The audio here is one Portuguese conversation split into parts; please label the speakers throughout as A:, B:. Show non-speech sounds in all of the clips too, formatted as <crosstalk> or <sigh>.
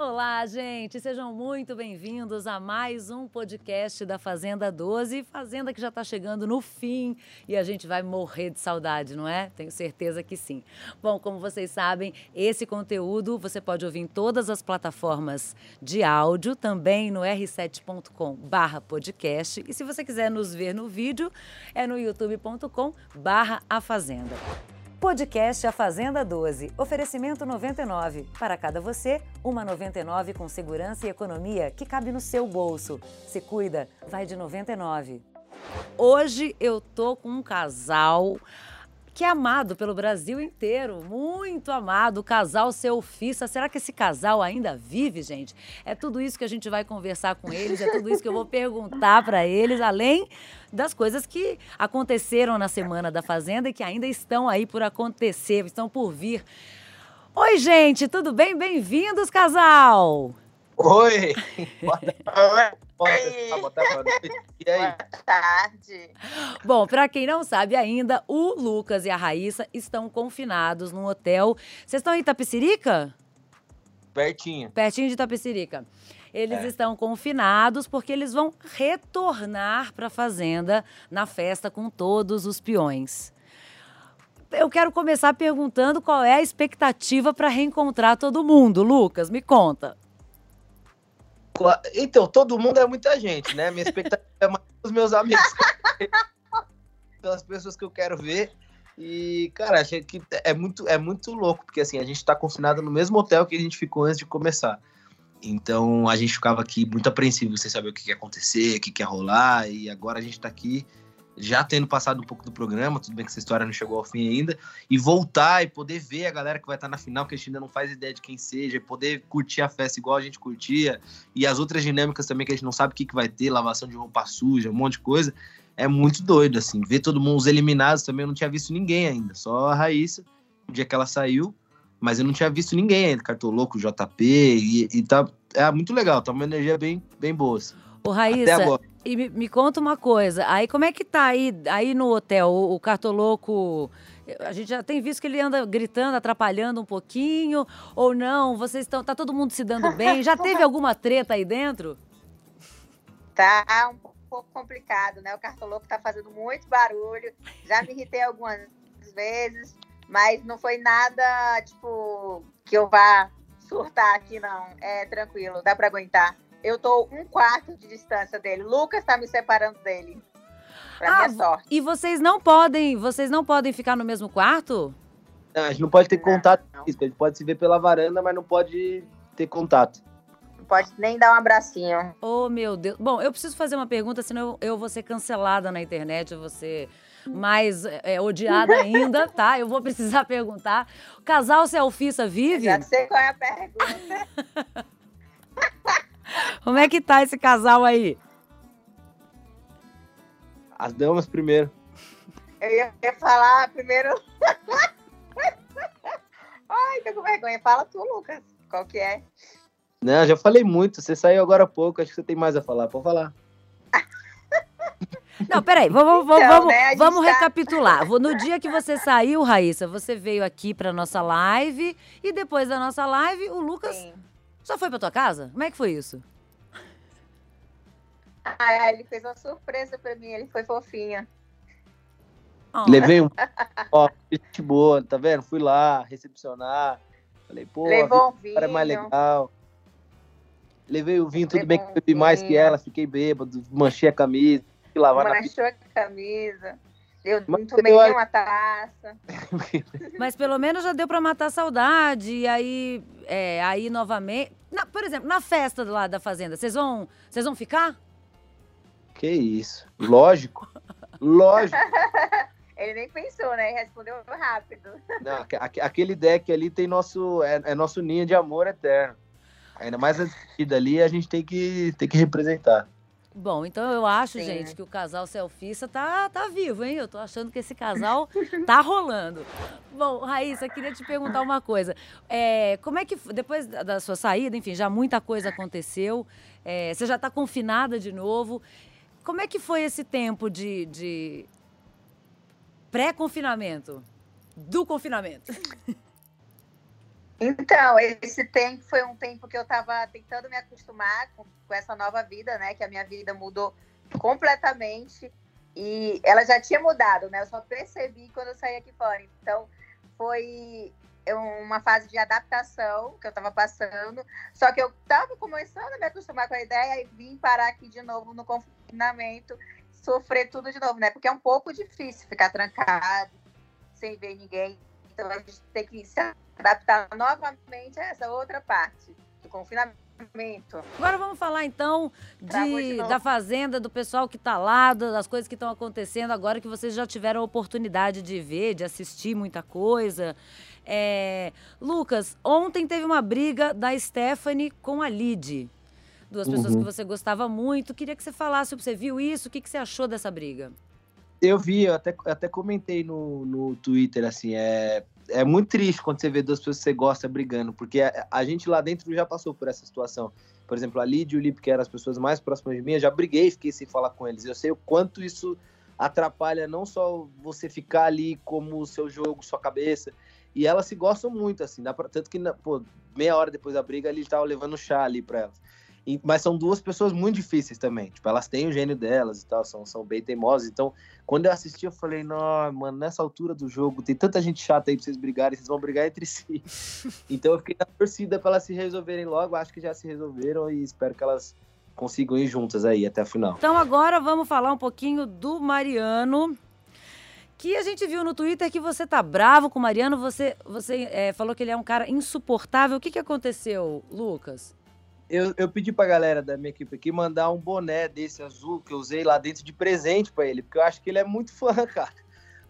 A: Olá, gente! Sejam muito bem-vindos a mais um podcast da Fazenda 12. Fazenda que já está chegando no fim e a gente vai morrer de saudade, não é? Tenho certeza que sim. Bom, como vocês sabem, esse conteúdo você pode ouvir em todas as plataformas de áudio, também no r7.com/podcast. E se você quiser nos ver no vídeo, é no youtube.com/a Fazenda. Podcast A Fazenda 12. Oferecimento 99. Para cada você, uma 99 com segurança e economia que cabe no seu bolso. Se cuida, vai de 99. Hoje eu tô com um casal que é amado pelo Brasil inteiro, muito amado, o casal Selfissa. Será que esse casal ainda vive, gente? É tudo isso que a gente vai conversar com eles, é tudo isso que eu vou perguntar para eles, além das coisas que aconteceram na semana da Fazenda e que ainda estão aí por acontecer, estão por vir. Oi, gente, tudo bem? Bem-vindos, casal!
B: Oi! <laughs>
C: Boa tarde.
A: Bom, para quem não sabe ainda, o Lucas e a Raíssa estão confinados num hotel. Vocês estão em Itapecirica?
B: Pertinho.
A: Pertinho de Itapecirica. Eles
B: É.
A: estão confinados porque eles vão retornar para a fazenda na festa com todos os peões. Eu quero começar perguntando qual é a expectativa para reencontrar todo mundo. Lucas, me conta.
B: Então, todo mundo é muita gente, né? Minha expectativa é mais os meus amigos. <laughs> Pelas pessoas que eu quero ver. E, cara, achei que é muito, é muito louco, porque assim, a gente tá confinado no mesmo hotel que a gente ficou antes de começar. Então a gente ficava aqui muito apreensivo sem saber o que ia acontecer, o que ia rolar, e agora a gente tá aqui já tendo passado um pouco do programa, tudo bem que essa história não chegou ao fim ainda, e voltar e poder ver a galera que vai estar na final, que a gente ainda não faz ideia de quem seja, e poder curtir a festa igual a gente curtia, e as outras dinâmicas também que a gente não sabe o que, que vai ter, lavação de roupa suja, um monte de coisa, é muito doido, assim. Ver todo mundo, os eliminados também, eu não tinha visto ninguém ainda, só a Raíssa, o dia que ela saiu, mas eu não tinha visto ninguém ainda, Cartoloco, JP, e, e tá, é muito legal, tá uma energia bem, bem boa, assim.
A: Ô,
B: Até
A: Raíssa,
B: agora.
A: E me, me conta uma coisa, aí como é que tá aí, aí no hotel, o, o cartoloco, a gente já tem visto que ele anda gritando, atrapalhando um pouquinho, ou não, vocês estão, tá todo mundo se dando bem, já <laughs> teve alguma treta aí dentro?
C: Tá um pouco complicado, né? O cartoloco tá fazendo muito barulho. Já me irritei algumas vezes, mas não foi nada, tipo, que eu vá surtar aqui, não. É tranquilo, dá pra aguentar. Eu tô um quarto de distância dele. Lucas tá me separando dele. Pra
A: Ah,
C: minha sorte.
A: E vocês não podem, vocês não podem ficar no mesmo quarto?
B: Não, a gente não pode ter
C: Não,
B: contato
C: não.
B: físico, a gente pode se ver pela varanda, mas não pode ter contato.
C: Não pode nem dar um abracinho.
A: Oh, meu Deus. Bom, eu preciso fazer uma pergunta, senão eu, eu vou ser cancelada na internet, eu vou ser mais é, odiada <laughs> ainda, tá? Eu vou precisar perguntar. O casal Selfissa vive?
C: Já sei qual é a pergunta. <laughs>
A: Como é que tá esse casal aí?
B: As damas primeiro.
C: Eu ia, falar primeiro. <laughs> Ai, tô com vergonha. Fala tu, Lucas. Qual que é?
B: Não, já falei muito. Você saiu agora há pouco, acho que você tem mais a falar. Pode falar. <laughs>
A: Não, peraí, vamos, vamos,
C: Então,
A: vamos,
C: né,
A: vamos
C: tá-
A: recapitular. No dia que você saiu, Raíssa, você veio aqui pra nossa live e depois da nossa live, o Lucas
C: Sim.
A: Só foi pra tua casa? Como é que foi isso?
C: Ah, ele fez uma surpresa pra mim. Ele foi fofinho.
A: Oh,
B: Levei um. <laughs> Ó, gente boa, tá vendo? Fui lá recepcionar. Falei, pô,
C: Levou um
B: cara é mais legal. Levei o vinho, tudo
C: Levou
B: bem que
C: um
B: eu bebi mais que ela, fiquei bêbado, manchei a camisa, fui lavar na
C: Manchou a camisa. Eu
B: Mas
C: não tomei
B: eu-
C: nenhuma taça. <laughs>
A: Mas pelo menos já deu pra matar a saudade. E aí, é, aí novamente. Na- por exemplo, na festa lá da fazenda, vocês vão, vocês vão ficar?
B: Que isso. Lógico. Lógico. <laughs>
C: Ele nem pensou, né? Ele respondeu rápido.
B: Não, aque- aque- aquele deck ali tem nosso. É, é nosso ninho de amor eterno. Ainda mais a ali, a gente tem que, tem que representar.
A: Bom, então eu acho,
C: Sim.
A: gente, que o casal selfista tá, tá vivo, hein? Eu tô achando que esse casal <laughs> tá rolando. Bom, Raíssa, queria te perguntar uma coisa. É, como é que, depois da, sua saída, enfim, já muita coisa aconteceu, é, você já tá confinada de novo. Como é que foi esse tempo de, de pré-confinamento? Do confinamento? <laughs>
C: Então, esse tempo foi um tempo que eu estava tentando me acostumar com, com, essa nova vida, né? Que a minha vida mudou completamente. E ela já tinha mudado, né? Eu só percebi quando eu saí aqui fora. Então, foi uma fase de adaptação que eu estava passando. Só que eu estava começando a me acostumar com a ideia e vim parar aqui de novo no confinamento, sofrer tudo de novo, né? Porque é um pouco difícil ficar trancado, sem ver ninguém. Então, a gente tem que se adaptar novamente a essa outra parte do confinamento.
A: Agora vamos falar então de, da fazenda, do pessoal que está lá, das coisas que estão acontecendo agora que vocês já tiveram a oportunidade de ver, de assistir muita coisa. É... Lucas, ontem teve uma briga da Stephanie com a Lid. Duas pessoas uhum. que você gostava muito. Queria que você falasse, você viu isso, o que, que você achou dessa briga?
B: Eu vi, eu até, até comentei no, no Twitter, assim, é, é muito triste quando você vê duas pessoas que você gosta brigando, porque a, a gente lá dentro já passou por essa situação. Por exemplo, a Lid e o Lip, que eram as pessoas mais próximas de mim, eu já briguei, fiquei sem falar com eles. Eu sei o quanto isso atrapalha não só você ficar ali como o seu jogo, sua cabeça, e elas se gostam muito, assim, dá pra, tanto que, pô, meia hora depois da briga, ele tava levando chá ali pra elas. E, mas são duas pessoas muito difíceis também. Tipo, elas têm o gênio delas e tal, são, são bem teimosas. Então, quando eu assisti, eu falei, não, mano, nessa altura do jogo, tem tanta gente chata aí pra vocês brigarem, vocês vão brigar entre si. <laughs> então eu fiquei na torcida pra elas se resolverem logo, acho que já se resolveram e espero que elas consigam ir juntas aí até a final.
A: Então agora vamos falar um pouquinho do Mariano. Que a gente viu no Twitter que você tá bravo com o Mariano, você, você é, falou que ele é um cara insuportável. O que, que aconteceu, Lucas?
B: Eu, eu pedi pra galera da minha equipe aqui mandar um boné desse azul que eu usei lá dentro de presente para ele, porque eu acho que ele é muito fã, <laughs> cara.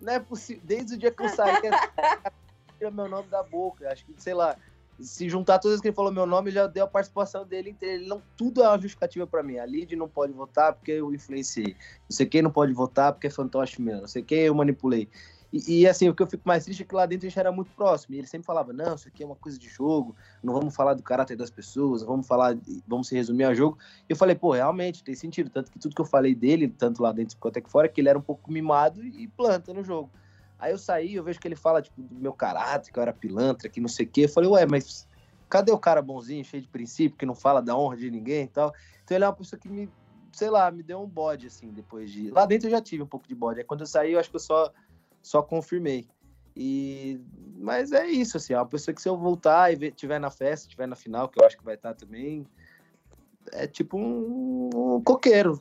B: Não é possível. Desde o dia que eu saí, <laughs> tira meu nome da boca. Acho que, sei lá, se juntar todas as que ele falou meu nome, já deu a participação dele inteira. Ele não, tudo é uma justificativa para mim. A Lid não pode votar porque eu influenciei. Não sei quem não pode votar porque é fantoche meu. Não sei quem eu manipulei. E, e, assim, o que eu fico mais triste é que lá dentro a gente era muito próximo. E ele sempre falava: não, isso aqui é uma coisa de jogo, não vamos falar do caráter das pessoas, vamos falar, vamos se resumir a jogo. E eu falei: pô, realmente tem sentido. Tanto que tudo que eu falei dele, tanto lá dentro quanto aqui fora, é que ele era um pouco mimado e planta no jogo. Aí eu saí, eu vejo que ele fala tipo, do meu caráter, que eu era pilantra, que não sei o quê. Eu falei: ué, mas cadê o cara bonzinho, cheio de princípio, que não fala da honra de ninguém e tal? Então ele é uma pessoa que me, sei lá, me deu um bode, assim, depois de. Lá dentro eu já tive um pouco de bode. Aí quando eu saí, eu acho que eu só só confirmei. E mas é isso assim, é uma pessoa que se eu voltar e ver, tiver na festa, tiver na final, que eu acho que vai estar também, é tipo um, um coqueiro.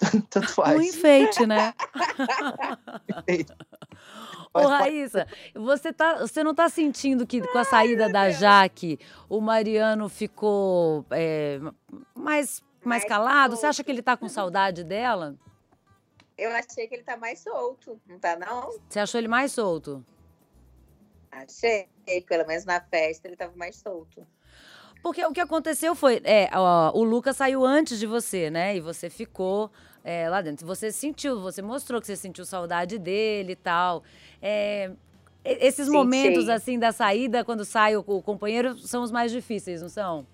B: <laughs> Tanto faz.
A: Um enfeite, né? <laughs> Ô, Raíssa, você, tá, você não tá sentindo que com a saída da Jaque, o Mariano ficou é, mais, mais calado? Você acha que ele tá com saudade dela?
C: Eu achei que ele tá mais solto, não tá não?
A: Você achou ele mais solto?
C: Achei, pelo menos na festa ele tava mais solto.
A: Porque o que aconteceu foi, é, ó, o Lucas saiu antes de você, né? E você ficou é, lá dentro. Você sentiu, você mostrou que você sentiu saudade dele e tal. É, esses momentos, assim, da saída, quando sai o, o companheiro, são os mais difíceis, não são?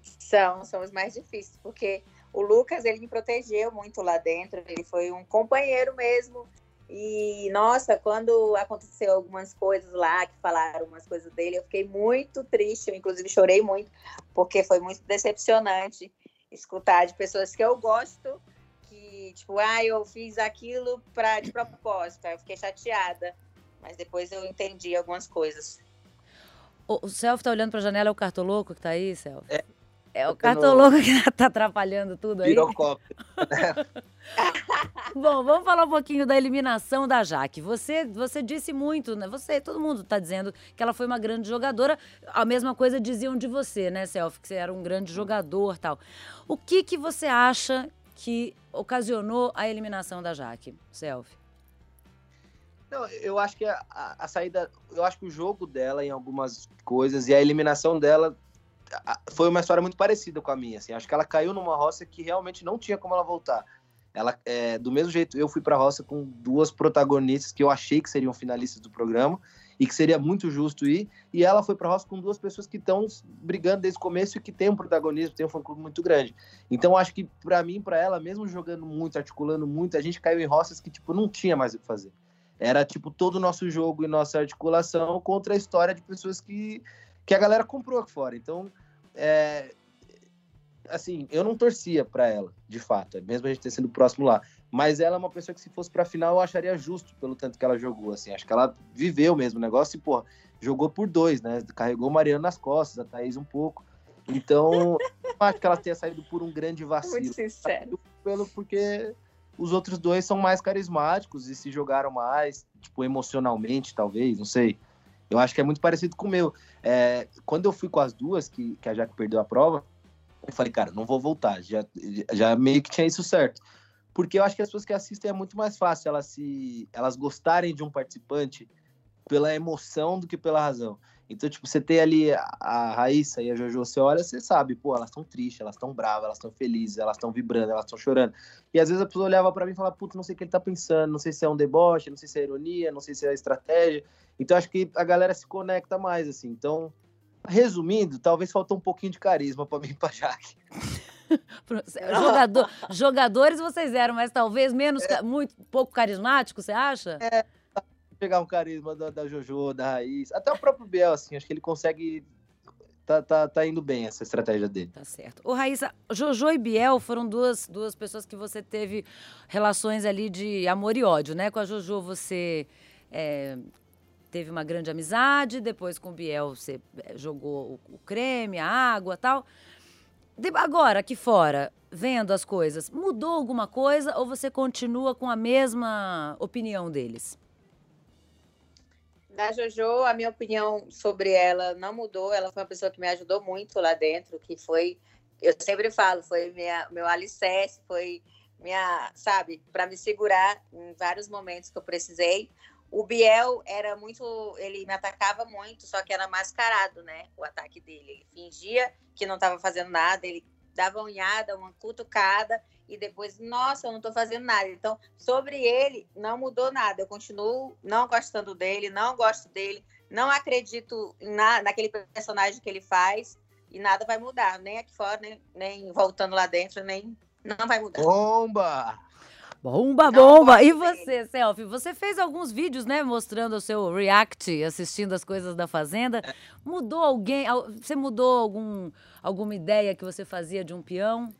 C: São, são os mais difíceis, porque o Lucas, ele me protegeu muito lá dentro, ele foi um companheiro mesmo. E, nossa, quando aconteceu algumas coisas lá, que falaram umas coisas dele, eu fiquei muito triste, eu inclusive chorei muito, porque foi muito decepcionante escutar de pessoas que eu gosto, que, tipo, ah, eu fiz aquilo pra, de propósito, eu fiquei chateada, mas depois eu entendi algumas coisas.
A: O, o Celso tá olhando pra janela, é o cartoloco que tá aí, Celso? É, é o cartoloco que <laughs> tá atrapalhando tudo aí.
B: Pirocópio. <laughs>
A: Bom, vamos falar um pouquinho da eliminação da Jaque. Você, você disse muito, né? Você, todo mundo está dizendo que ela foi uma grande jogadora. A mesma coisa diziam de você, né, Self, que você era um grande jogador, tal. O que que você acha que ocasionou a eliminação da Jaque, Self?
B: Não, eu acho que a, a, a saída, eu acho que o jogo dela em algumas coisas e a eliminação dela foi uma história muito parecida com a minha. Assim. Acho que ela caiu numa roça que realmente não tinha como ela voltar. Ela, é, do mesmo jeito, eu fui para a roça com duas protagonistas que eu achei que seriam finalistas do programa e que seria muito justo ir. E ela foi para a roça com duas pessoas que estão brigando desde o começo e que tem um protagonismo, tem um fã-clube muito grande. Então, acho que para mim, para ela, mesmo jogando muito, articulando muito, a gente caiu em roças que tipo não tinha mais o que fazer. Era tipo todo o nosso jogo e nossa articulação contra a história de pessoas que, que a galera comprou aqui fora. Então, é, assim, eu não torcia para ela, de fato, mesmo a gente ter sido próximo lá. Mas ela é uma pessoa que, se fosse pra final, eu acharia justo pelo tanto que ela jogou. Assim, acho que ela viveu mesmo o negócio e, pô, jogou por dois, né? Carregou o Mariano nas costas, a Thaís um pouco. Então, <laughs> acho que ela tenha saído por um grande vacilo.
C: Muito sincero.
B: Pelo, porque os outros dois são mais carismáticos e se jogaram mais, tipo, emocionalmente, talvez, não sei. Eu acho que é muito parecido com o meu. É, quando eu fui com as duas, que, que a Jaque perdeu a prova, eu falei, cara, não vou voltar. Já, já meio que tinha isso certo. Porque eu acho que as pessoas que assistem é muito mais fácil elas se elas gostarem de um participante pela emoção do que pela razão. Então, tipo, você tem ali a, a Raíssa e a Jojo, você olha, você sabe, pô, elas estão tristes, elas estão bravas, elas estão felizes, elas estão vibrando, elas estão chorando. E às vezes a pessoa olhava para mim e falava, puta, não sei o que ele tá pensando, não sei se é um deboche, não sei se é ironia, não sei se é estratégia. Então, acho que a galera se conecta mais, assim. Então, resumindo, talvez faltou um pouquinho de carisma para mim e pra Jaque. <laughs>
A: Jogador, jogadores vocês eram, mas talvez menos, é. muito pouco carismático, você acha?
B: É, pegar um carisma da, da Jojo, da Raiz, até o próprio Biel, assim, acho que ele consegue Tá, tá, tá, indo bem essa estratégia dele.
A: Tá certo. O Raíssa, Jojo e Biel foram duas, duas pessoas que você teve relações ali de amor e ódio, né? Com a Jojo você é, teve uma grande amizade, depois com o Biel você é, jogou o, o creme, a água tal. De, agora, aqui fora, vendo as coisas, mudou alguma coisa ou você continua com a mesma opinião deles?
C: Da Jojo, a minha opinião sobre ela não mudou. Ela foi uma pessoa que me ajudou muito lá dentro, que foi, eu sempre falo, foi minha, meu alicerce, foi minha, sabe, para me segurar em vários momentos que eu precisei. O Biel era muito, ele me atacava muito, só que era mascarado, né? O ataque dele. Ele fingia que não estava fazendo nada, ele dava unhada, uma cutucada e depois, nossa, eu não estou fazendo nada. Então, sobre ele, não mudou nada. Eu continuo não gostando dele, não gosto dele, não acredito na, naquele personagem que ele faz e nada vai mudar, nem aqui fora, nem, nem voltando lá dentro, nem não vai mudar.
B: Bomba!
A: Bomba, bomba! E você, Selfie? Você fez alguns vídeos, né, mostrando o seu react, assistindo as coisas da Fazenda. Mudou alguém? Você mudou algum, alguma ideia que você fazia de um peão?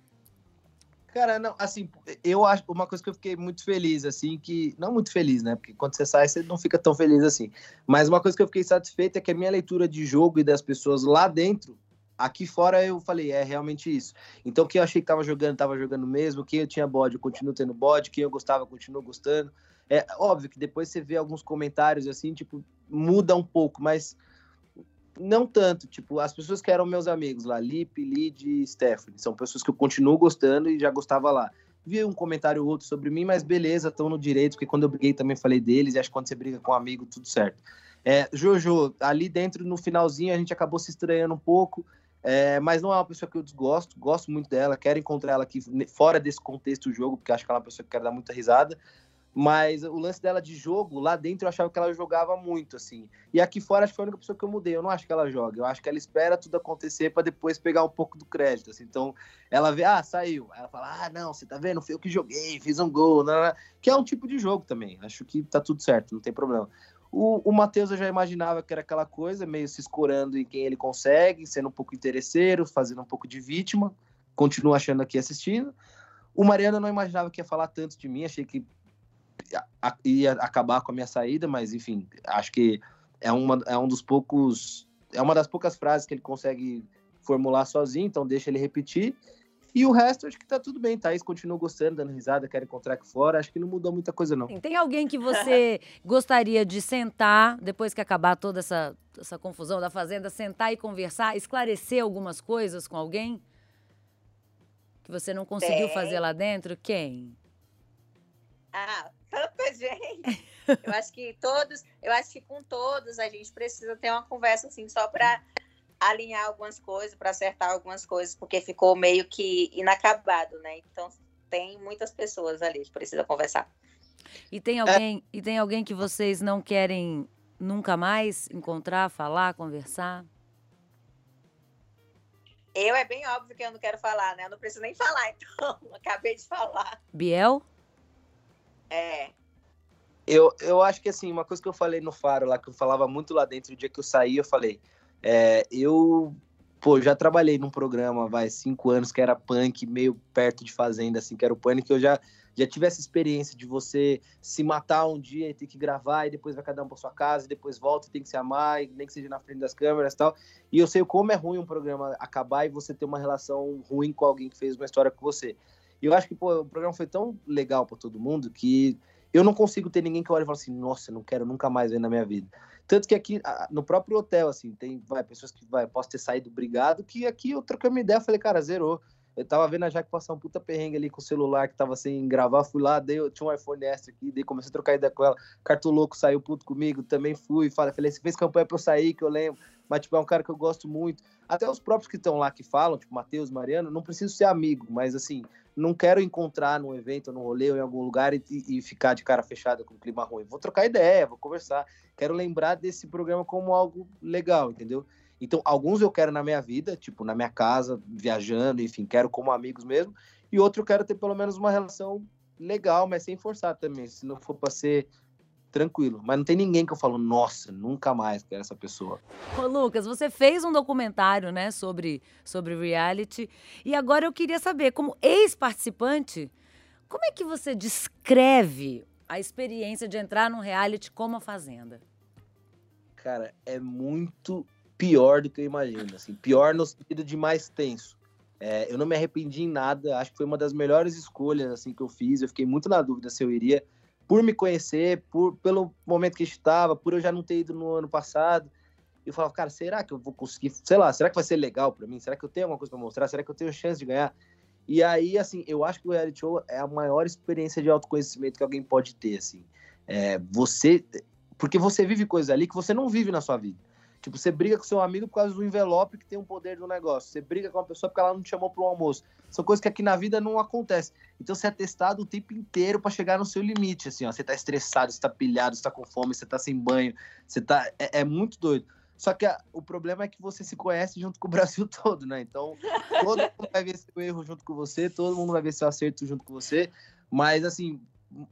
B: Cara, não, assim, eu acho uma coisa que eu fiquei muito feliz, assim, que. Não muito feliz, né? Porque quando você sai, você não fica tão feliz assim. Mas uma coisa que eu fiquei satisfeito é que a minha leitura de jogo e das pessoas lá dentro Aqui fora eu falei, é realmente isso. Então, quem eu achei que tava jogando, tava jogando mesmo. Quem eu tinha bode, eu continuo tendo bode. Quem eu gostava, continuo gostando. É óbvio que depois você vê alguns comentários assim, tipo, muda um pouco, mas não tanto. Tipo, as pessoas que eram meus amigos lá, Lipe, Lid e Stephanie, são pessoas que eu continuo gostando e já gostava lá. Vi um comentário ou outro sobre mim, mas beleza, estão no direito, porque quando eu briguei também falei deles, e acho que quando você briga com um amigo, tudo certo. É, Jojo, ali dentro, no finalzinho, a gente acabou se estranhando um pouco. É, mas não é uma pessoa que eu desgosto, gosto muito dela, quero encontrar ela aqui fora desse contexto do jogo, porque acho que ela é uma pessoa que quer dar muita risada. Mas o lance dela de jogo, lá dentro eu achava que ela jogava muito, assim. E aqui fora acho que foi a única pessoa que eu mudei. Eu não acho que ela joga. Eu acho que ela espera tudo acontecer para depois pegar um pouco do crédito. Assim. Então, ela vê, ah, saiu. Ela fala, ah, não, você tá vendo? Foi eu que joguei, fiz um gol. Não, não. Que é um tipo de jogo também. Acho que tá tudo certo, não tem problema. O, o Matheus eu já imaginava que era aquela coisa, meio se escorando em quem ele consegue, sendo um pouco interesseiro, fazendo um pouco de vítima. Continuo achando aqui assistindo. O Mariano eu não imaginava que ia falar tanto de mim, achei que ia acabar com a minha saída, mas enfim, acho que é, uma, é um dos poucos. É uma das poucas frases que ele consegue formular sozinho, então deixa ele repetir. E o resto, acho que tá tudo bem. Thaís continua gostando, dando risada, quer encontrar aqui fora. Acho que não mudou muita coisa, não.
A: Tem alguém que você <laughs> gostaria de sentar, depois que acabar toda essa, essa confusão da Fazenda, sentar e conversar, esclarecer algumas coisas com alguém? Que você não conseguiu Tem. fazer lá dentro? Quem?
C: Ah, tanta gente. <laughs> Eu acho que todos, eu acho que com todos a gente precisa ter uma conversa assim, só para alinhar algumas coisas, para acertar algumas coisas, porque ficou meio que inacabado, né? Então tem muitas pessoas ali que precisa conversar.
A: E tem alguém, é. e tem alguém que vocês não querem nunca mais encontrar, falar, conversar?
C: Eu é bem óbvio que eu não quero falar, né? Eu não preciso nem falar, <laughs> então acabei de falar.
A: Biel?
C: É.
B: Eu, eu acho que assim, uma coisa que eu falei no Faro lá, que eu falava muito lá dentro, o dia que eu saí, eu falei, é, eu, pô, já trabalhei num programa, vai, cinco anos, que era punk, meio perto de fazenda, assim, que era o pânico, eu já, já tive essa experiência de você se matar um dia e ter que gravar, e depois vai cada um pra sua casa, e depois volta e tem que se amar, nem que seja na frente das câmeras e tal. E eu sei como é ruim um programa acabar e você ter uma relação ruim com alguém que fez uma história com você. E eu acho que, pô, o programa foi tão legal para todo mundo que eu não consigo ter ninguém que olhe e fale assim, nossa, não quero nunca mais ver na minha vida. Tanto que aqui, no próprio hotel, assim, tem vai, pessoas que vai, posso ter saído brigado, que aqui eu troquei uma ideia, falei, cara, zerou. Eu tava vendo a Jaque passar um puta perrengue ali com o celular que tava sem gravar, fui lá, dei, eu tinha um iPhone extra aqui, daí comecei a trocar ideia com ela. Cartoloco saiu puto comigo, também fui, falei, falei, você fez campanha pra eu sair, que eu lembro. Mas, tipo, é um cara que eu gosto muito. Até os próprios que estão lá que falam, tipo, Matheus, Mariano, não preciso ser amigo, mas assim, não quero encontrar num evento, num rolê ou em algum lugar e, e ficar de cara fechada com clima ruim. Vou trocar ideia, vou conversar. Quero lembrar desse programa como algo legal, entendeu? Então, alguns eu quero na minha vida, tipo, na minha casa, viajando, enfim, quero como amigos mesmo. E outro eu quero ter pelo menos uma relação legal, mas sem forçar também. Se não for para ser tranquilo. Mas não tem ninguém que eu falo, nossa, nunca mais quero essa pessoa.
A: Ô, Lucas, você fez um documentário, né, sobre, sobre reality. E agora eu queria saber, como ex-participante, como é que você descreve a experiência de entrar num reality como a Fazenda?
B: Cara, é muito pior do que eu imagino. Assim, pior no sentido de mais tenso. É, eu não me arrependi em nada. Acho que foi uma das melhores escolhas assim que eu fiz. Eu fiquei muito na dúvida se eu iria por me conhecer, por pelo momento que estava, por eu já não ter ido no ano passado. Eu falava, cara, será que eu vou conseguir? Sei lá, será que vai ser legal para mim? Será que eu tenho alguma coisa para mostrar? Será que eu tenho chance de ganhar? E aí, assim, eu acho que o reality show é a maior experiência de autoconhecimento que alguém pode ter, assim. É, você, porque você vive coisas ali que você não vive na sua vida. Tipo, você briga com seu amigo por causa do envelope que tem um poder no negócio. Você briga com uma pessoa porque ela não te chamou para um almoço. São coisas que aqui na vida não acontecem. Então você é testado o tempo inteiro para chegar no seu limite. Assim, ó, você tá estressado, você tá pilhado, você tá com fome, você tá sem banho, você tá. É, é muito doido. Só que a, o problema é que você se conhece junto com o <laughs> Brasil todo, né? Então, todo mundo vai ver seu erro junto com você, todo mundo vai ver seu acerto junto com você. Mas, assim,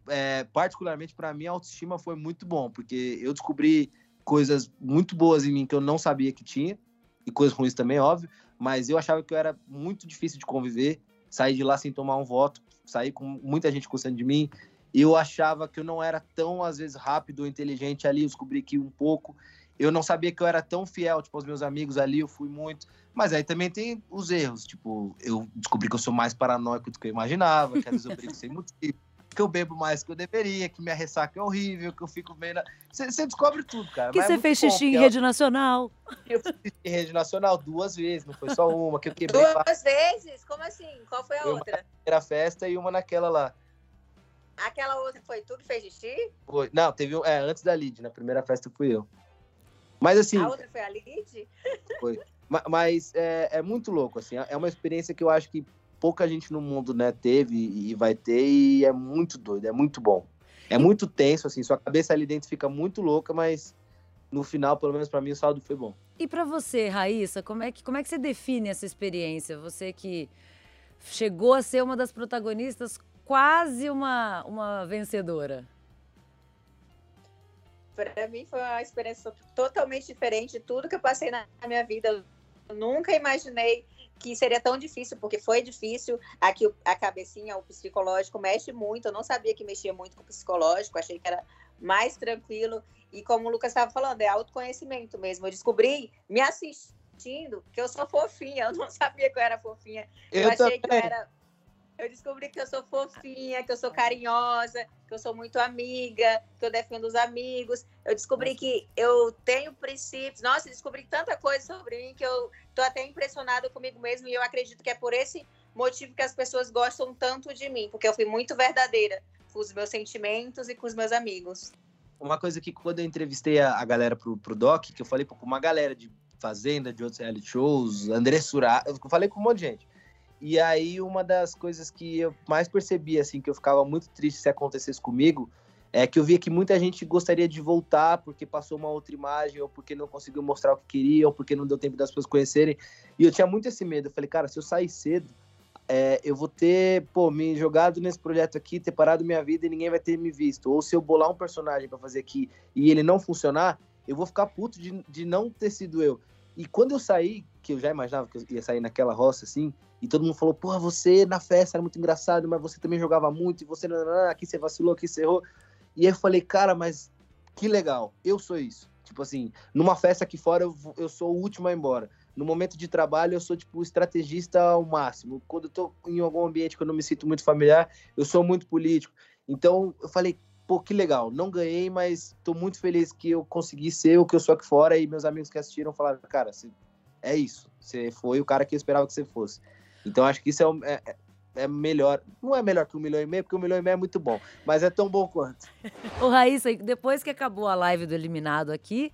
B: é, particularmente para mim, a autoestima foi muito bom, porque eu descobri coisas muito boas em mim que eu não sabia que tinha, e coisas ruins também, óbvio, mas eu achava que eu era muito difícil de conviver, sair de lá sem tomar um voto, sair com muita gente gostando de mim, eu achava que eu não era tão, às vezes, rápido ou inteligente ali, eu descobri que um pouco, eu não sabia que eu era tão fiel, tipo, aos meus amigos ali, eu fui muito, mas aí também tem os erros, tipo, eu descobri que eu sou mais paranoico do que eu imaginava, que às vezes eu brigo <laughs> sem motivo, que eu bebo mais que eu deveria, que minha ressaca é horrível, que eu fico meio. Você descobre tudo, cara.
A: Que você é fez xixi em rede nacional.
B: Eu fiz xixi em rede nacional duas vezes, não foi só uma, que eu
C: quebrei. Duas vezes? Como assim? Qual foi a foi outra?
B: Uma na primeira festa e uma naquela lá.
C: Aquela outra foi tu que fez xixi?
B: Foi. Não, teve um. É, antes da Lid, na primeira festa fui eu. Mas assim.
C: A outra foi a Lid?
B: Foi. Mas é, é muito louco, assim. É uma experiência que eu acho que pouca gente no mundo, né, teve e vai ter, e é muito doido, é muito bom. É muito tenso, assim, sua cabeça ali dentro fica muito louca, mas no final, pelo menos para mim, o saldo foi bom.
A: E para você, Raíssa, como é, que, como é que você define essa experiência? Você que chegou a ser uma das protagonistas, quase uma, uma vencedora.
C: Para mim foi uma experiência totalmente diferente de tudo que eu passei na minha vida. Eu nunca imaginei que seria tão difícil, porque foi difícil. Aqui a cabecinha, o psicológico mexe muito. Eu não sabia que mexia muito com o psicológico, achei que era mais tranquilo. E como o Lucas estava falando, é autoconhecimento mesmo. Eu descobri, me assistindo, que eu sou fofinha. Eu não <laughs> sabia que eu era fofinha. Eu, eu achei também. que eu era eu descobri que eu sou fofinha, que eu sou carinhosa, que eu sou muito amiga, que eu defendo os amigos. Eu descobri que eu tenho princípios. Nossa, descobri tanta coisa sobre mim que eu tô até impressionada comigo mesmo e eu acredito que é por esse motivo que as pessoas gostam tanto de mim, porque eu fui muito verdadeira com os meus sentimentos e com os meus amigos.
B: Uma coisa que quando eu entrevistei a, a galera pro, pro Doc, que eu falei com uma galera de Fazenda, de outros reality shows, André Surá, eu falei com um monte de gente. E aí, uma das coisas que eu mais percebi, assim, que eu ficava muito triste se acontecesse comigo, é que eu via que muita gente gostaria de voltar porque passou uma outra imagem, ou porque não conseguiu mostrar o que queria, ou porque não deu tempo das pessoas conhecerem. E eu tinha muito esse medo. Eu falei, cara, se eu sair cedo, é, eu vou ter, pô, me jogado nesse projeto aqui, ter parado minha vida e ninguém vai ter me visto. Ou se eu bolar um personagem para fazer aqui e ele não funcionar, eu vou ficar puto de, de não ter sido eu. E quando eu saí, que eu já imaginava que eu ia sair naquela roça assim, e todo mundo falou, porra, você na festa era muito engraçado, mas você também jogava muito, e você, aqui você vacilou, aqui você errou. E aí eu falei, cara, mas que legal, eu sou isso. Tipo assim, numa festa aqui fora eu, eu sou o último a ir embora no momento de trabalho eu sou tipo estrategista ao máximo. Quando eu tô em algum ambiente que eu não me sinto muito familiar, eu sou muito político. Então eu falei, pô, que legal, não ganhei, mas tô muito feliz que eu consegui ser o que eu sou aqui fora e meus amigos que assistiram falaram, cara, é isso, você foi o cara que eu esperava que você fosse. Então acho que isso é, é, é melhor, não é melhor que um milhão e meio, porque um milhão e meio é muito bom, mas é tão bom quanto. <laughs>
A: Ô Raíssa, depois que acabou a live do Eliminado aqui,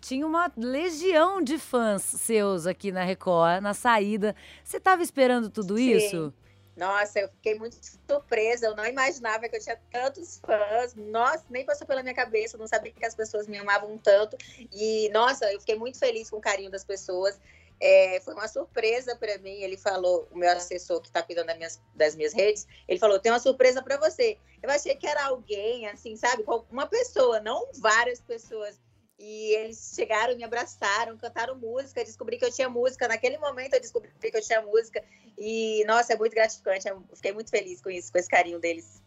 A: tinha uma legião de fãs seus aqui na Record, na saída. Você estava esperando tudo
C: Sim.
A: isso?
C: Nossa, eu fiquei muito surpresa. Eu não imaginava que eu tinha tantos fãs. Nossa, nem passou pela minha cabeça. Eu não sabia que as pessoas me amavam tanto. E, nossa, eu fiquei muito feliz com o carinho das pessoas. É, foi uma surpresa para mim. Ele falou, o meu assessor que está cuidando das minhas, das minhas redes, ele falou: tem uma surpresa para você. Eu achei que era alguém, assim, sabe? Uma pessoa, não várias pessoas. E eles chegaram, me abraçaram, cantaram música, descobri que eu tinha música. Naquele momento eu descobri que eu tinha música. E, nossa, é muito gratificante. Eu fiquei muito feliz com isso, com esse carinho deles.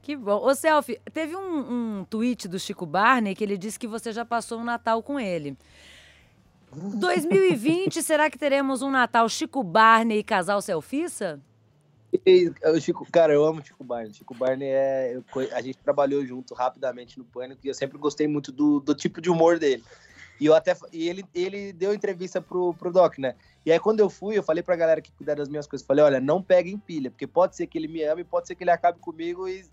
A: Que bom. Ô, Selfie, teve um, um tweet do Chico Barney que ele disse que você já passou um Natal com ele. 2020, será que teremos um Natal Chico Barney e casal selfissa?
B: O Chico, cara, eu amo Chico Barney. Chico Barney é. Eu, a gente trabalhou junto rapidamente no Pânico e eu sempre gostei muito do, do tipo de humor dele. E eu até. E ele, ele deu entrevista pro, pro Doc, né? E aí, quando eu fui, eu falei pra galera que cuidar das minhas coisas. Falei, olha, não peguem pilha, porque pode ser que ele me ame, pode ser que ele acabe comigo e,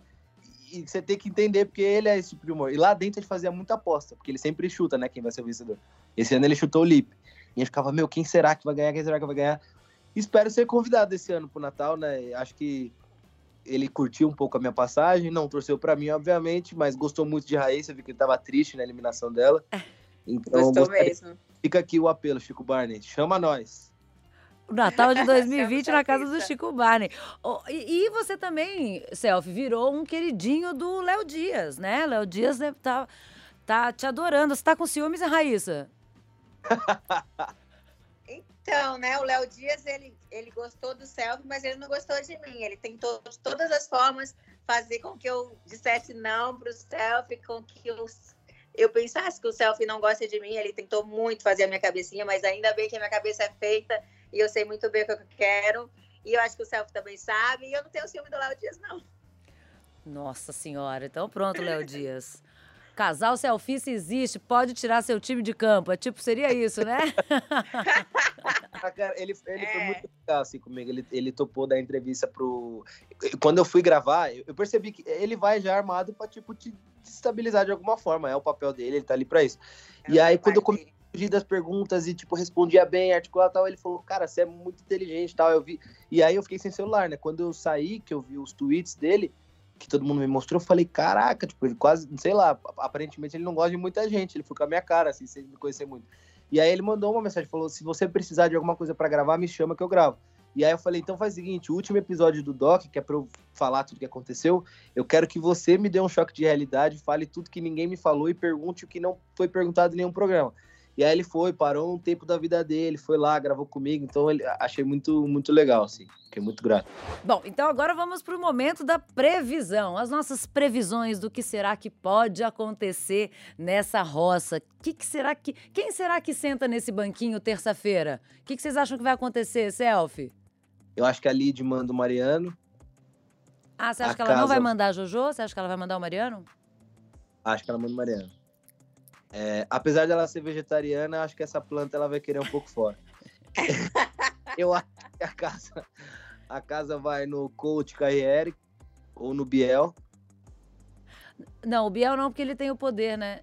B: e você tem que entender porque ele é esse tipo de humor. E lá dentro ele fazia muita aposta, porque ele sempre chuta, né? Quem vai ser o vencedor. Esse ano ele chutou o Lipe. E a gente ficava, meu, quem será que vai ganhar? Quem será que vai ganhar? Espero ser convidado esse ano pro Natal, né? Acho que ele curtiu um pouco a minha passagem, não torceu para mim, obviamente, mas gostou muito de Raíssa, vi que ele tava triste na eliminação dela.
C: Então, Gostou mesmo.
B: Fica aqui o apelo, Chico Barney. Chama nós.
A: O Natal de <laughs> 2020 na casa do Chico Barney. Oh, e, e, você também, Selfie, virou um queridinho do Léo Dias, né? Léo Dias né, tá, tá te adorando. Você tá com ciúmes, Raíssa? <laughs>
C: Então, né, o Léo Dias, ele, ele gostou do selfie, mas ele não gostou de mim. Ele tentou de todas as formas fazer com que eu dissesse não pro selfie, com que eu, eu pensasse que o selfie não gosta de mim. Ele tentou muito fazer a minha cabecinha, mas ainda bem que a minha cabeça é feita e eu sei muito bem o que eu quero. E eu acho que o selfie também sabe. E eu não tenho ciúme do Léo Dias, não.
A: Nossa Senhora. Então pronto, Léo Dias. Casal selfie se existe, pode tirar seu time de campo. É tipo, seria isso, né? <laughs>
B: ele, ele é. foi muito legal assim comigo. Ele, ele topou dar entrevista pro. Quando eu fui gravar, eu percebi que ele vai já armado pra, tipo, te desestabilizar de alguma forma. É o papel dele, ele tá ali pra isso. É e aí, quando eu comecei a fugir das perguntas e, tipo, respondia bem, articulado e tal, ele falou, cara, você é muito inteligente e tal. Eu vi. E aí eu fiquei sem celular, né? Quando eu saí, que eu vi os tweets dele que todo mundo me mostrou, eu falei, caraca, tipo, ele quase, sei lá, aparentemente ele não gosta de muita gente, ele foi com a minha cara, assim, sem me conhecer muito. E aí ele mandou uma mensagem, falou, se você precisar de alguma coisa para gravar, me chama que eu gravo. E aí eu falei, então faz o seguinte, o último episódio do Doc, que é pra eu falar tudo que aconteceu, eu quero que você me dê um choque de realidade, fale tudo que ninguém me falou e pergunte o que não foi perguntado em nenhum programa. E aí ele foi, parou um tempo da vida dele, foi lá, gravou comigo, então ele, achei muito, muito legal, assim. Fiquei muito grato.
A: Bom, então agora vamos para o momento da previsão. As nossas previsões do que será que pode acontecer nessa roça. Que que será que, quem será que senta nesse banquinho terça-feira? O que, que vocês acham que vai acontecer, Selfie?
B: Eu acho que a Lid manda o Mariano.
A: Ah, você acha a que ela casa... não vai mandar a Jojo? Você acha que ela vai mandar o Mariano?
B: Acho que ela manda o Mariano. É, apesar dela ser vegetariana, acho que essa planta ela vai querer um pouco fora. <laughs> eu acho que a casa, a casa vai no coach Carriere ou no Biel.
A: Não, o Biel não, porque ele tem o poder, né?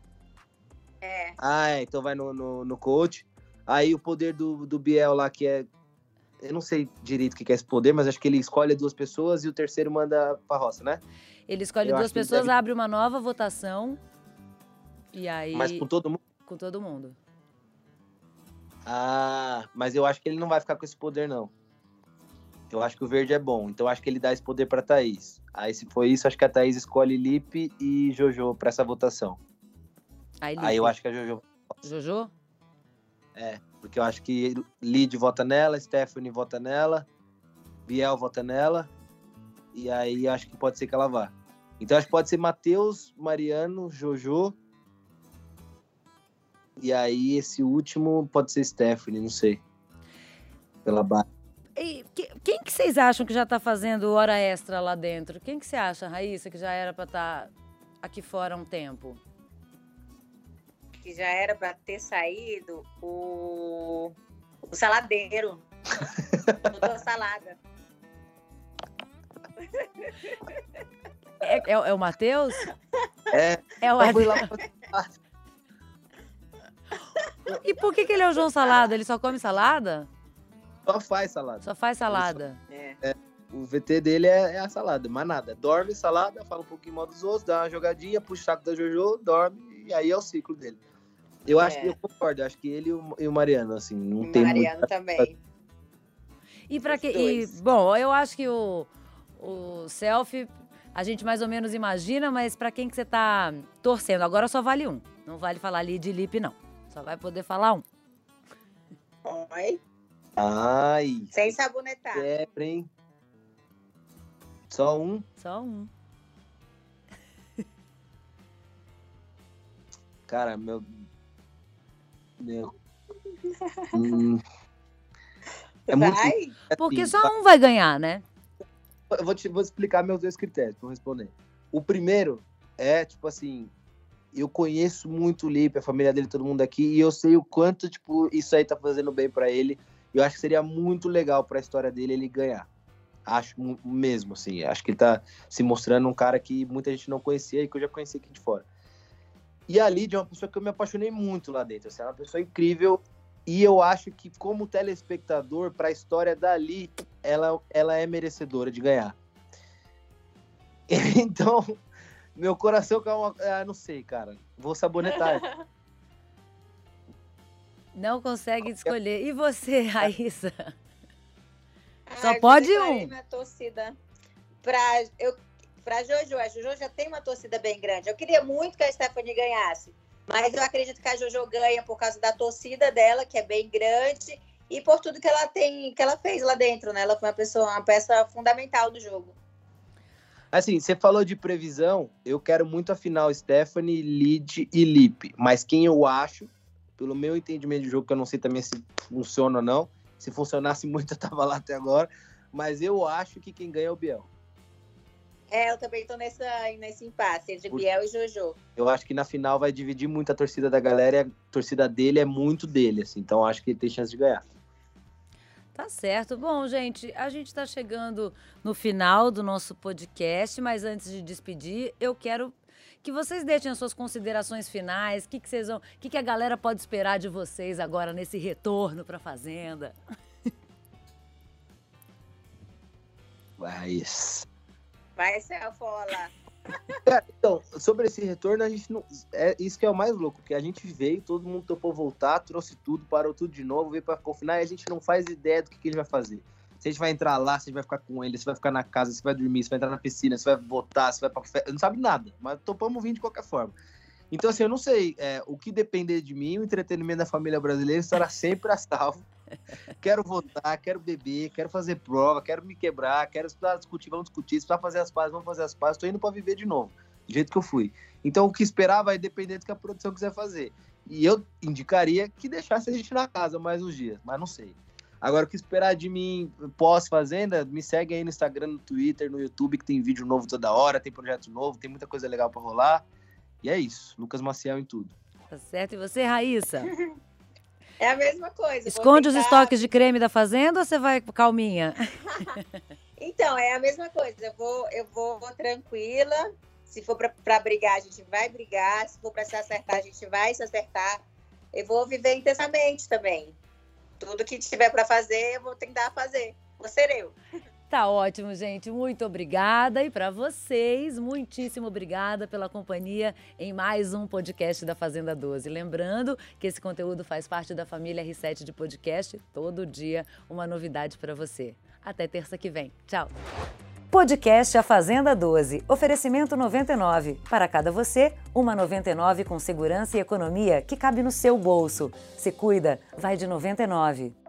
C: É.
B: Ah, é, então vai no, no, no coach. Aí o poder do, do Biel lá, que é. Eu não sei direito o que é esse poder, mas acho que ele escolhe duas pessoas e o terceiro manda pra roça, né?
A: Ele escolhe eu duas pessoas, deve... abre uma nova votação e aí.
B: Mas com todo mundo?
A: Com todo mundo.
B: Ah, mas eu acho que ele não vai ficar com esse poder, não. Eu acho que o verde é bom, então acho que ele dá esse poder pra Thaís. Aí, se for isso, acho que a Thaís escolhe Lipe e Jojo pra essa votação.
A: Aí,
B: Aí eu acho que a Jojo.
A: Jojo?
B: É, porque eu acho que Lid vota nela, Stephanie vota nela, Biel vota nela, e aí acho que pode ser que ela vá. Então acho que pode ser Matheus, Mariano, Jojo. E aí esse último pode ser Stephanie, não sei. Pela base.
A: E que- quem que vocês acham que já tá fazendo hora extra lá dentro? Quem que você acha, Raíssa, que já era pra estar aqui fora há um tempo?
C: Que já era para ter saído o, o saladeiro. <laughs> o doutor Salada.
A: É, é- é o Matheus?
B: É,
A: É o Matheus. E por que, que ele é o João Salada? Ele só come salada?
B: só faz salada.
A: Só faz salada.
C: É.
B: O VT dele é, é a salada, mais nada. Dorme, salada, fala um pouquinho mal dos outros, dá uma jogadinha, puxa o saco da Jojo, dorme, e aí é o ciclo dele. Eu acho
C: É.
B: que eu concordo, acho que ele e o, Mariano, assim, não
C: E
B: tem
C: Mariano
B: muito.
C: também.
A: E para que. E, bom, eu acho que o, o selfie a gente mais ou menos imagina, mas para quem que você tá torcendo? Agora só vale um. Não vale falar ali de lip, não. Só vai poder falar um.
C: Oi.
B: Ai,
C: Sem sabonetar.
B: quebra, hein? Só um.
A: Só um.
B: Cara, meu. Meu. <laughs> Hum, É muito-
C: Vai?
A: Porque
B: assim,
A: só um vai ganhar, né?
B: Eu vou te vou explicar meus dois critérios pra eu responder. O primeiro é, tipo assim, eu conheço muito o Lipe, a família dele, todo mundo aqui, e eu sei o quanto, tipo, isso aí tá fazendo bem pra ele. Eu acho que seria muito legal pra história dele ele ganhar. Acho mesmo, assim. Acho que ele tá se mostrando um cara que muita gente não conhecia e que eu já conheci aqui de fora. E a Lídia é uma pessoa que eu me apaixonei muito lá dentro. Assim, ela é uma pessoa incrível. E eu acho que, como telespectador, pra história dali, ela, ela é merecedora de ganhar. <laughs> Então, meu coração uma. Ah, não sei, cara. Vou sabonetar. <laughs>
A: Não consegue escolher. E você, <laughs> Raíssa? Só
C: Ah, eu
A: pode um.
C: minha torcida pra, eu, pra Jojo. A Jojo já tem uma torcida bem grande. Eu queria muito que a Stephanie ganhasse. Mas eu acredito que a Jojo ganha por causa da torcida dela, que é bem grande, e por tudo que ela tem, que ela fez lá dentro, né? Ela foi uma pessoa, uma peça fundamental do jogo.
B: Assim, você falou de previsão. Eu quero muito a final Stephanie, Lid e Lipe. Mas quem eu acho, pelo meu entendimento de jogo, que eu não sei também se funciona ou não. Se funcionasse <laughs> muito, eu tava lá até agora. Mas eu acho que quem ganha é o Biel.
C: É, eu também tô nessa, nesse impasse entre
B: Por-
C: Biel e Jojo.
B: Eu acho que na final vai dividir muito a torcida da galera e a torcida dele é muito dele, assim. Então eu acho que ele tem chance de ganhar.
A: Tá certo. Bom, gente, a gente está chegando no final do nosso podcast, mas antes de despedir, eu quero que vocês deixem as suas considerações finais. O que, que vocês vão. Que, que a galera pode esperar de vocês agora nesse retorno para a Fazenda?
B: Mas.
C: Vai, Celfola.
B: Cara, <laughs> então, sobre esse retorno, a gente não. É isso que é o mais louco, que a gente veio, todo mundo topou voltar, trouxe tudo, parou tudo de novo, veio pra confinar e a gente não faz ideia do que, que ele vai fazer. Se a gente vai entrar lá, se a gente vai ficar com ele, se vai ficar na casa, se vai dormir, se vai entrar na piscina, se vai votar, se vai pra festa. Não sabe nada, mas topamos vir de qualquer forma. Então, assim, eu não sei. é, o que depender de mim, o entretenimento da família brasileira estará sempre a salvo. <laughs> Quero votar, quero beber, quero fazer prova, quero me quebrar, quero estudar, discutir, vamos discutir. Se precisar fazer as pazes, vamos fazer as pazes. Tô indo pra viver de novo, do jeito que eu fui. Então, o que esperar vai depender do que a produção quiser fazer. E eu indicaria que deixasse a gente na casa mais uns dias, mas não sei. Agora, o que esperar de mim pós-fazenda, me segue aí no Instagram, no Twitter, no YouTube, que tem vídeo novo toda hora, tem projeto novo, tem muita coisa legal pra rolar. E é isso. Lucas Maciel em tudo.
A: Tá certo? E você, Raíssa? <laughs>
C: É a mesma coisa. vou
A: Esconde os
C: tentar-
A: estoques de creme da Fazenda ou você vai calminha? <laughs>
C: Então, é a mesma coisa. Eu vou, eu vou tranquila. Se for pra brigar, a gente vai brigar. Se for pra se acertar, a gente vai se acertar. Eu vou viver intensamente também. Tudo que tiver pra fazer, eu vou tentar fazer. Vou ser eu.
A: Tá ótimo, gente. Muito obrigada. E para vocês, muitíssimo obrigada pela companhia em mais um podcast da Fazenda 12. Lembrando que esse conteúdo faz parte da família R7 de podcast. Todo dia uma novidade para você. Até terça que vem. Tchau. Podcast A Fazenda 12. Oferecimento 99. Para cada você, uma 99 com segurança e economia que cabe no seu bolso. Se cuida, vai de 99.